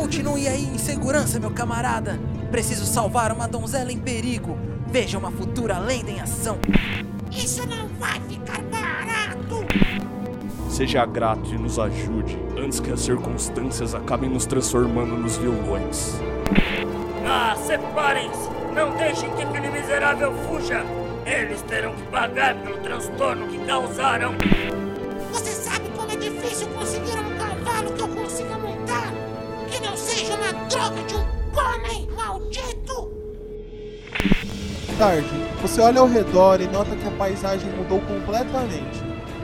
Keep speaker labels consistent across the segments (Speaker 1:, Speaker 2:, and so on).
Speaker 1: Continue aí em segurança, meu camarada. Preciso salvar uma donzela em perigo. Veja uma futura lenda em ação.
Speaker 2: Isso não vai ficar barato!
Speaker 3: Seja grato e nos ajude, antes que as circunstâncias acabem nos transformando nos vilões.
Speaker 4: Ah, separem-se! Não deixem que aquele miserável fuja! Eles terão que pagar pelo transtorno que causaram!
Speaker 2: Você sabe como é difícil conseguir um cavalo que eu consiga droga de um homem maldito!
Speaker 5: Tarde, você olha ao redor e nota que a paisagem mudou completamente.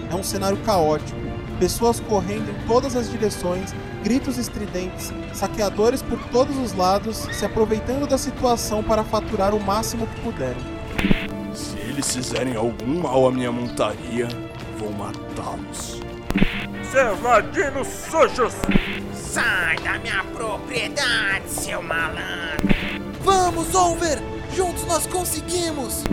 Speaker 5: É um cenário caótico, pessoas correndo em todas as direções, gritos estridentes, saqueadores por todos os lados, se aproveitando da situação para faturar o máximo que puderem.
Speaker 3: Se eles fizerem algum mal à minha montaria, vou matá-los.
Speaker 4: Seus ladinos sujos!
Speaker 6: Sai da minha propriedade, seu malandro!
Speaker 1: Vamos, Over! Juntos nós conseguimos!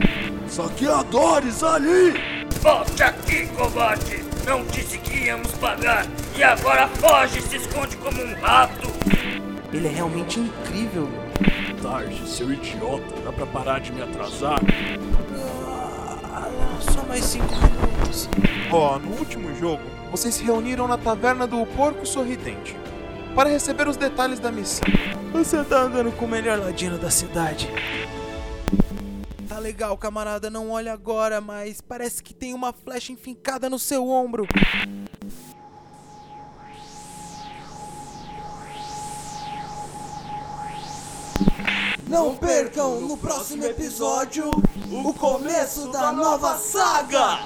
Speaker 3: Saqueadores ali!
Speaker 4: Volte aqui, covarde! Não disse que íamos pagar e agora foge e se esconde como um rato!
Speaker 1: Ele é realmente incrível.
Speaker 3: Tarde, seu idiota, dá pra parar de me atrasar?
Speaker 1: Ah, só mais cinco minutos.
Speaker 5: Ó, no último jogo, vocês se reuniram na taverna do Porco Sorridente para receber os detalhes da missão.
Speaker 1: Você tá andando com o melhor ladino da cidade. Tá legal, camarada, não olha agora, mas parece que tem uma flecha enfincada no seu ombro. Não percam no próximo episódio o começo da nova saga!